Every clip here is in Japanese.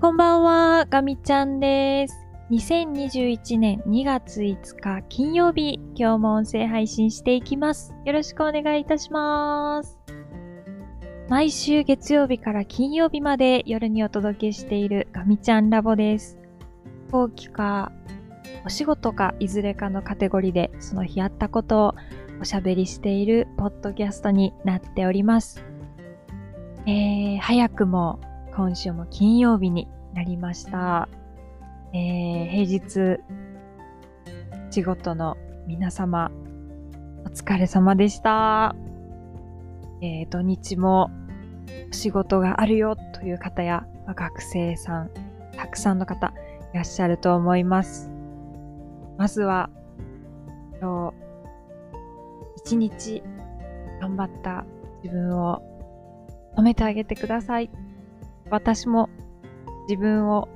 こんばんは、ガミちゃんです。2021年2月5日金曜日、今日も音声配信していきます。よろしくお願いいたします。毎週月曜日から金曜日まで夜にお届けしているガミちゃんラボです。後期か、お仕事かいずれかのカテゴリーでその日あったことをおしゃべりしているポッドキャストになっております。えー、早くも今週も金曜日になりました。えー、平日、仕事の皆様、お疲れ様でした。えー、土日も仕事があるよという方や、学生さん、たくさんの方いらっしゃると思います。まずは、今日、一日頑張った自分を褒めてあげてください。私も自分を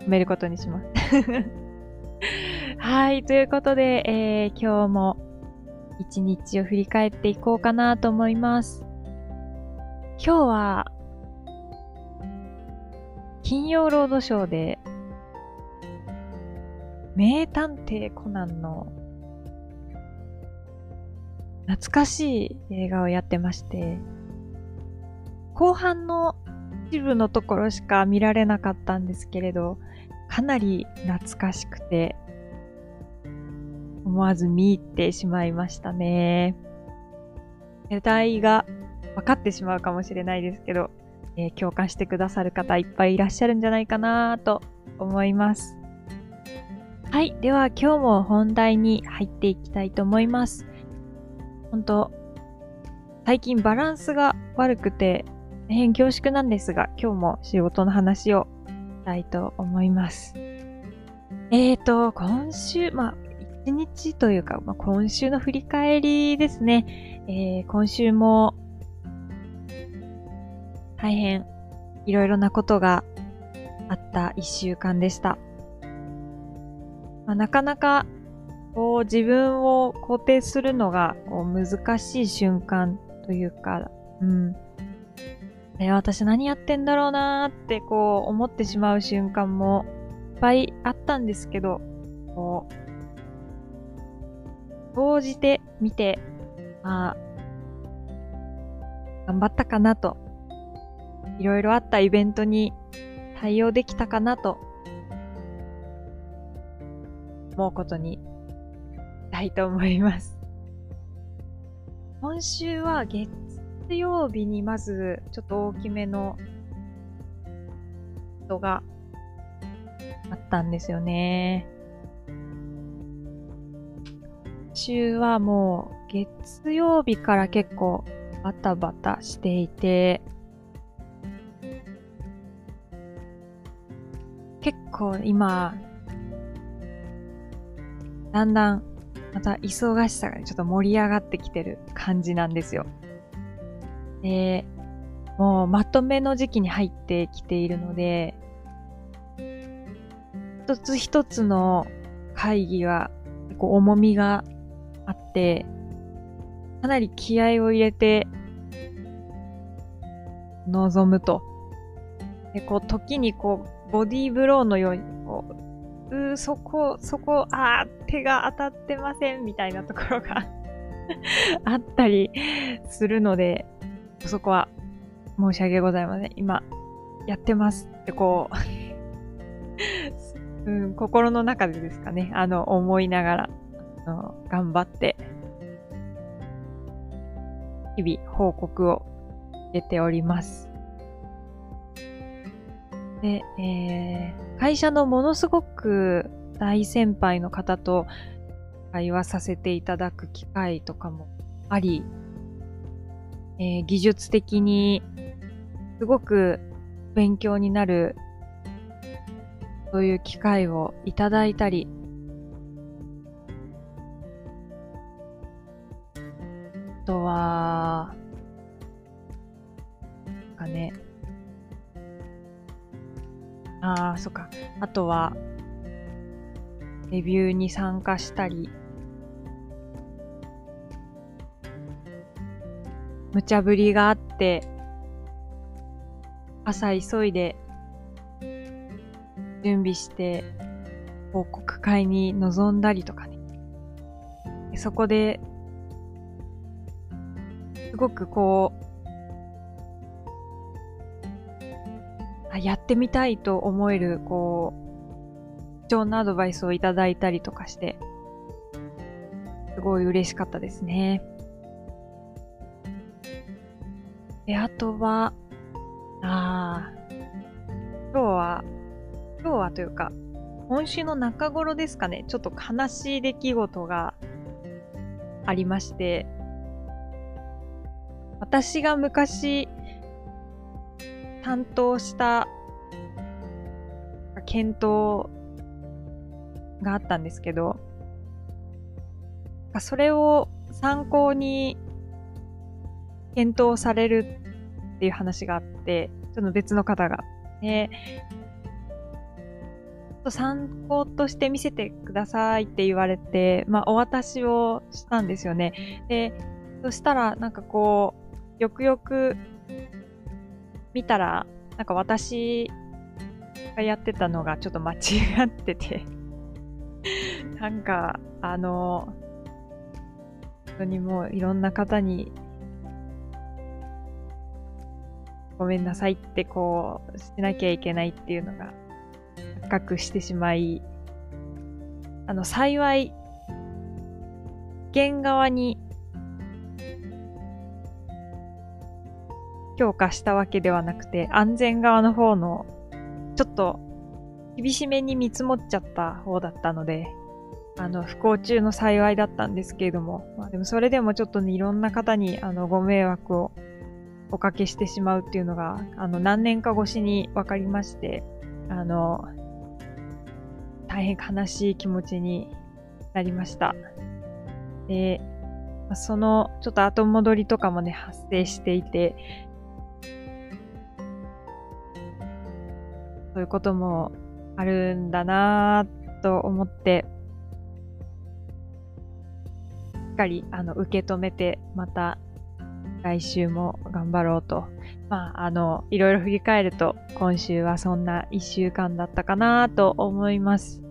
褒めることにします。はい、ということで、えー今日も一日を振り返っていこうかなと思います。今日は、金曜ロードショーで、名探偵コナンの懐かしい映画をやってまして、後半の一部のところしか見られなかったんですけれど、かなり懐かしくて、思わず見入ってしまいましたね。世代が分かってしまうかもしれないですけど、えー共感してくださる方いっぱいいらっしゃるんじゃないかなと思います。はい。では今日も本題に入っていきたいと思います。本当最近バランスが悪くて大変恐縮なんですが、今日も仕事の話をしたいと思います。えーと、今週、まあ、一日というか、まあ、今週の振り返りですね。えー今週も大変いろいろなことがあった一週間でした。まあ、なかなかこう自分を肯定するのがこう難しい瞬間というか、うん。え私何やってんだろうなーってこう思ってしまう瞬間もいっぱいあったんですけど、こう、総じて見て、まあ、頑張ったかなと、いろいろあったイベントに対応できたかなと、思うことにしたいと思います。今週は月曜日にまずちょっと大きめの人があったんですよね。週はもう月曜日から結構バタバタしていて、結構今、だんだんまた忙しさがちょっと盛り上がってきてる感じなんですよ。で、もうまとめの時期に入ってきているので、一つ一つの会議が結構重みがあって、かなり気合を入れて臨むと。で、こう時にこうボディーブローのようにこう、うー、そこ、そこ、あー、手が当たってませんみたいなところが あったりするので、そこは申し訳ございません。今、やってますってこう、うん、心の中でですかね、あの、思いながら、あの頑張って、日々報告を入れております。で、えー、会社のものすごく大先輩の方と会話させていただく機会とかもあり、えー技術的にすごく勉強になるそういう機会をいただいたり、あとは、かね、ああ、そっか。あとは、レビューに参加したり、無茶ぶりがあって、朝急いで準備して報告会に臨んだりとかね。そこで、すごくこう、あやってみたいと思える、こう、貴重なアドバイスをいただいたりとかして、すごい嬉しかったですね。で、あとは、ああ、今日は、今日はというか、今週の中頃ですかね、ちょっと悲しい出来事がありまして、私が昔担当した検討があったんですけど、それを参考に検討されるっていう話があって、ちょっと別の方が。で、参考として見せてくださいって言われて、まあ、お渡しをしたんですよね。で、そしたら、なんかこう、よくよく見たら、なんか私がやってたのがちょっと間違っててなんか、あの、本当にもういろんな方にごめんなさいってこうしなきゃいけないっていうのが発覚してしまい、あの、幸い、原側に強化したわけではなくて、安全側の方の、ちょっと厳しめに見積もっちゃった方だったので、あの、不幸中の幸いだったんですけれども、まあでもそれでもちょっとね、いろんな方に、あの、ご迷惑をおかけしてしまうっていうのが、あの、何年か越しに分かりまして、あの、大変悲しい気持ちになりました。で、その、ちょっと後戻りとかもね、発生していて、そういうこともあるんだなぁと思って、しっかり、あの、受け止めて、また来週も頑張ろうと。まあ、あの、いろいろ振り返ると、今週はそんな一週間だったかなと思います。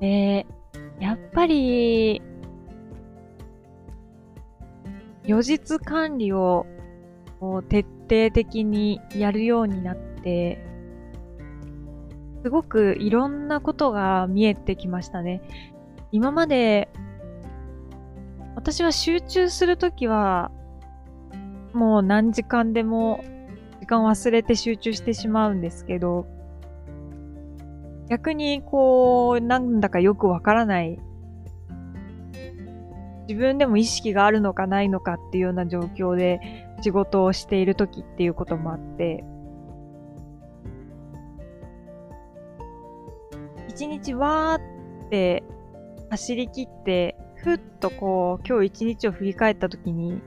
で、やっぱり、予日管理を徹底的にやるようになって、すごくいろんなことが見えてきましたね。今まで私は集中するときは、もう何時間でも時間忘れて集中してしまうんですけど、逆にこう、なんだかよくわからない、自分でも意識があるのかないのかっていうような状況で仕事をしているときっていうこともあって、一日わーって走り切ってふっとこう、今日一日を振り返った時に、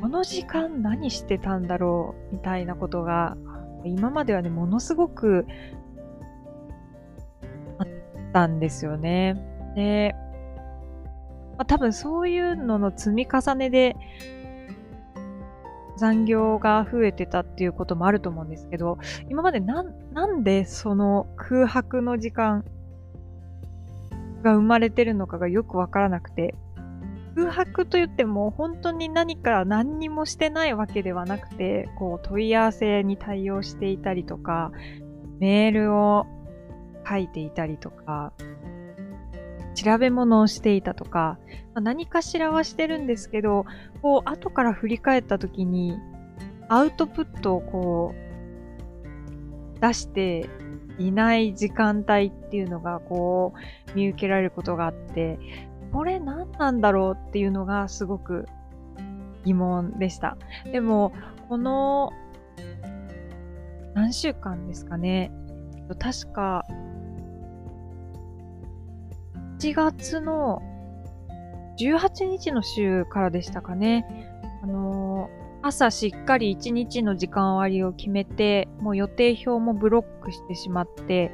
この時間何してたんだろうみたいなことが、今まではね、ものすごくあったんですよね。で、まあ、多分そういうのの積み重ねで、残業が増えてたっていうこともあると思うんですけど、今までなん、なんでその空白の時間、が生まれてるのかがよくわからなくて、空白と言っても本当に何か何にもしてないわけではなくて、こう問い合わせに対応していたりとか、メールを書いていたりとか、調べ物をしていたとか、まあ、何かしらはしてるんですけど、こう後から振り返った時に、アウトプットをこう出していない時間帯っていうのがこう見受けられることがあって、これ何なんだろうっていうのがすごく疑問でした。でも、この何週間ですかね。確か、1月の18日の週からでしたかね。あのー朝しっかり一日の時間割を決めて、もう予定表もブロックしてしまって、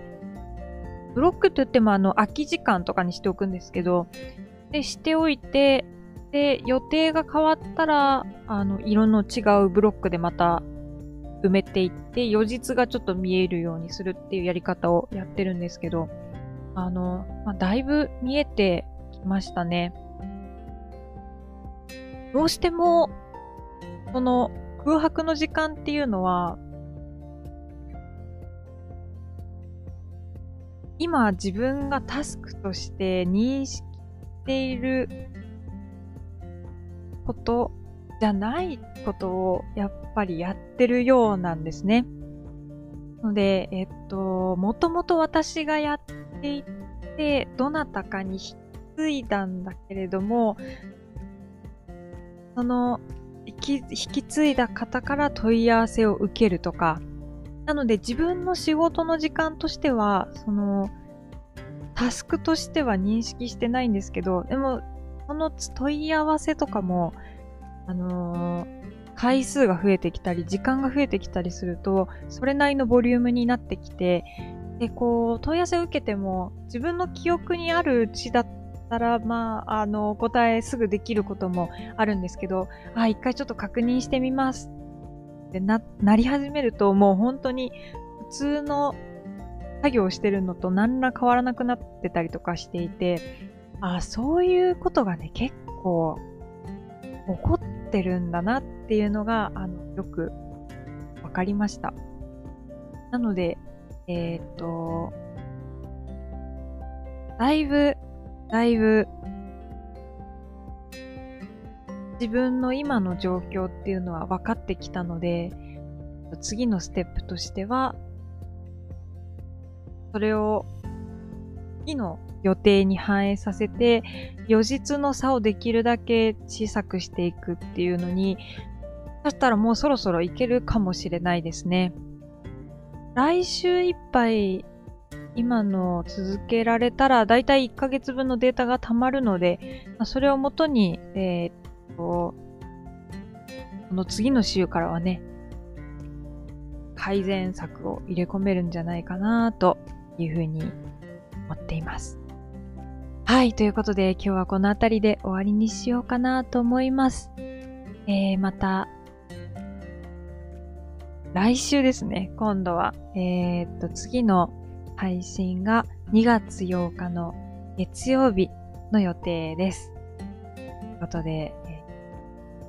ブロックと言ってもあの空き時間とかにしておくんですけど、で、しておいて、で、予定が変わったら、あの、色の違うブロックでまた埋めていって、余日がちょっと見えるようにするっていうやり方をやってるんですけど、あの、まあ、だいぶ見えてきましたね。どうしても、その空白の時間っていうのは、今自分がタスクとして認識していることじゃないことをやっぱりやってるようなんですね。ので、えっと、もともと私がやっていて、どなたかに引き継いだんだけれども、その、引き引き継いだ方から問い合わせを受けるとか、なので自分の仕事の時間としては、その、タスクとしては認識してないんですけど、でも、その問い合わせとかも、あのー、回数が増えてきたり、時間が増えてきたりすると、それなりのボリュームになってきて、で、こう、問い合わせを受けても、自分の記憶にあるうちだったら、まあ、あの、答えすぐできることもあるんですけど、あ、一回ちょっと確認してみますってな、なり始めると、もう本当に普通の作業してるのと何ら変わらなくなってたりとかしていて、あ、そういうことがね、結構起こってるんだなっていうのが、あの、よくわかりました。なので、えっ、と、だいぶ、だいぶ、自分の今の状況っていうのは分かってきたので、次のステップとしては、それを次の予定に反映させて、予日の差をできるだけ小さくしていくっていうのに、そしたらもうそろそろいけるかもしれないですね。来週いっぱい今の続けられたら、だいたい1ヶ月分のデータが溜まるので、ま、それをもとに、えー、っと、この次の週からはね、改善策を入れ込めるんじゃないかなというふうに思っています。はい。ということで、今日はこの辺りで終わりにしようかなと思います。えー、また、来週ですね。今度は、えー、っと、次の配信が2月8日の月曜日の予定です。ということで、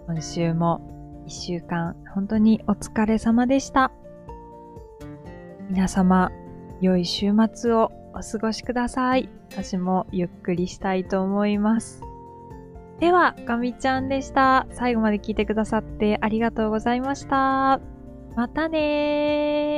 今週も1週間本当にお疲れ様でした。皆様、良い週末をお過ごしください。私もゆっくりしたいと思います。では、ガミちゃんでした。最後まで聞いてくださってありがとうございました。またねー。